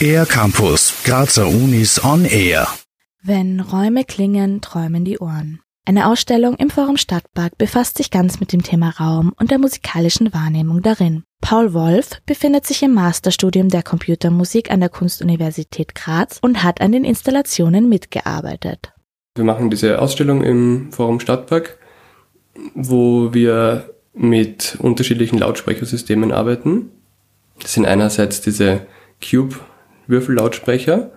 Air Campus, Grazer Unis on Air. Wenn Räume klingen, träumen die Ohren. Eine Ausstellung im Forum Stadtpark befasst sich ganz mit dem Thema Raum und der musikalischen Wahrnehmung darin. Paul Wolf befindet sich im Masterstudium der Computermusik an der Kunstuniversität Graz und hat an den Installationen mitgearbeitet. Wir machen diese Ausstellung im Forum Stadtpark, wo wir mit unterschiedlichen Lautsprechersystemen arbeiten. Das sind einerseits diese Cube-Würfellautsprecher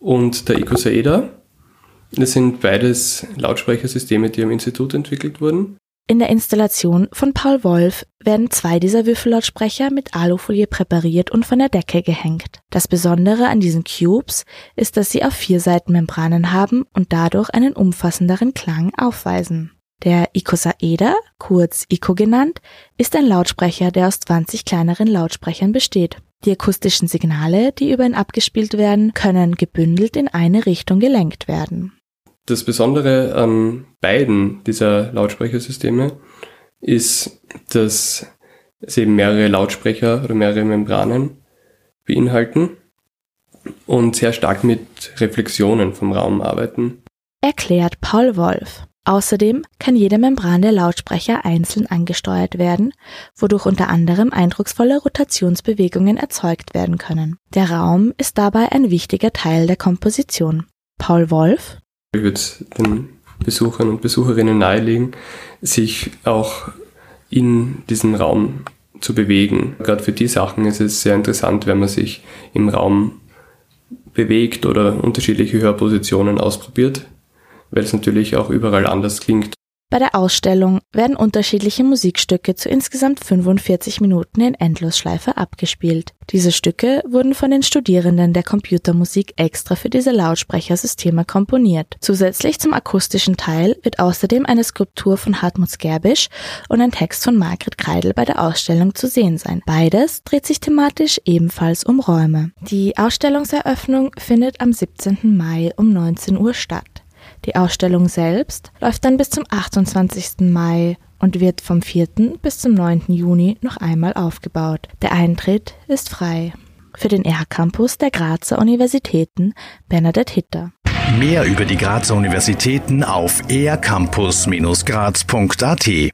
und der Icosaeda. Das sind beides Lautsprechersysteme, die am Institut entwickelt wurden. In der Installation von Paul Wolf werden zwei dieser Würfellautsprecher mit Alufolie präpariert und von der Decke gehängt. Das Besondere an diesen Cubes ist, dass sie auf vier Seiten Membranen haben und dadurch einen umfassenderen Klang aufweisen. Der Icosaeder, kurz Ico genannt, ist ein Lautsprecher, der aus 20 kleineren Lautsprechern besteht. Die akustischen Signale, die über ihn abgespielt werden, können gebündelt in eine Richtung gelenkt werden. Das Besondere an beiden dieser Lautsprechersysteme ist, dass sie eben mehrere Lautsprecher oder mehrere Membranen beinhalten und sehr stark mit Reflexionen vom Raum arbeiten. Erklärt Paul Wolf. Außerdem kann jede Membran der Lautsprecher einzeln angesteuert werden, wodurch unter anderem eindrucksvolle Rotationsbewegungen erzeugt werden können. Der Raum ist dabei ein wichtiger Teil der Komposition. Paul Wolf. Ich würde den Besuchern und Besucherinnen nahelegen, sich auch in diesen Raum zu bewegen. Gerade für die Sachen ist es sehr interessant, wenn man sich im Raum bewegt oder unterschiedliche Hörpositionen ausprobiert weil es natürlich auch überall anders klingt. Bei der Ausstellung werden unterschiedliche Musikstücke zu insgesamt 45 Minuten in Endlosschleife abgespielt. Diese Stücke wurden von den Studierenden der Computermusik extra für diese Lautsprechersysteme komponiert. Zusätzlich zum akustischen Teil wird außerdem eine Skulptur von Hartmut Skerbisch und ein Text von Margret Kreidel bei der Ausstellung zu sehen sein. Beides dreht sich thematisch ebenfalls um Räume. Die Ausstellungseröffnung findet am 17. Mai um 19 Uhr statt. Die Ausstellung selbst läuft dann bis zum 28. Mai und wird vom 4. bis zum 9. Juni noch einmal aufgebaut. Der Eintritt ist frei. Für den R-Campus der Grazer Universitäten Bernadette Hitter. Mehr über die Grazer Universitäten auf ercampus-graz.at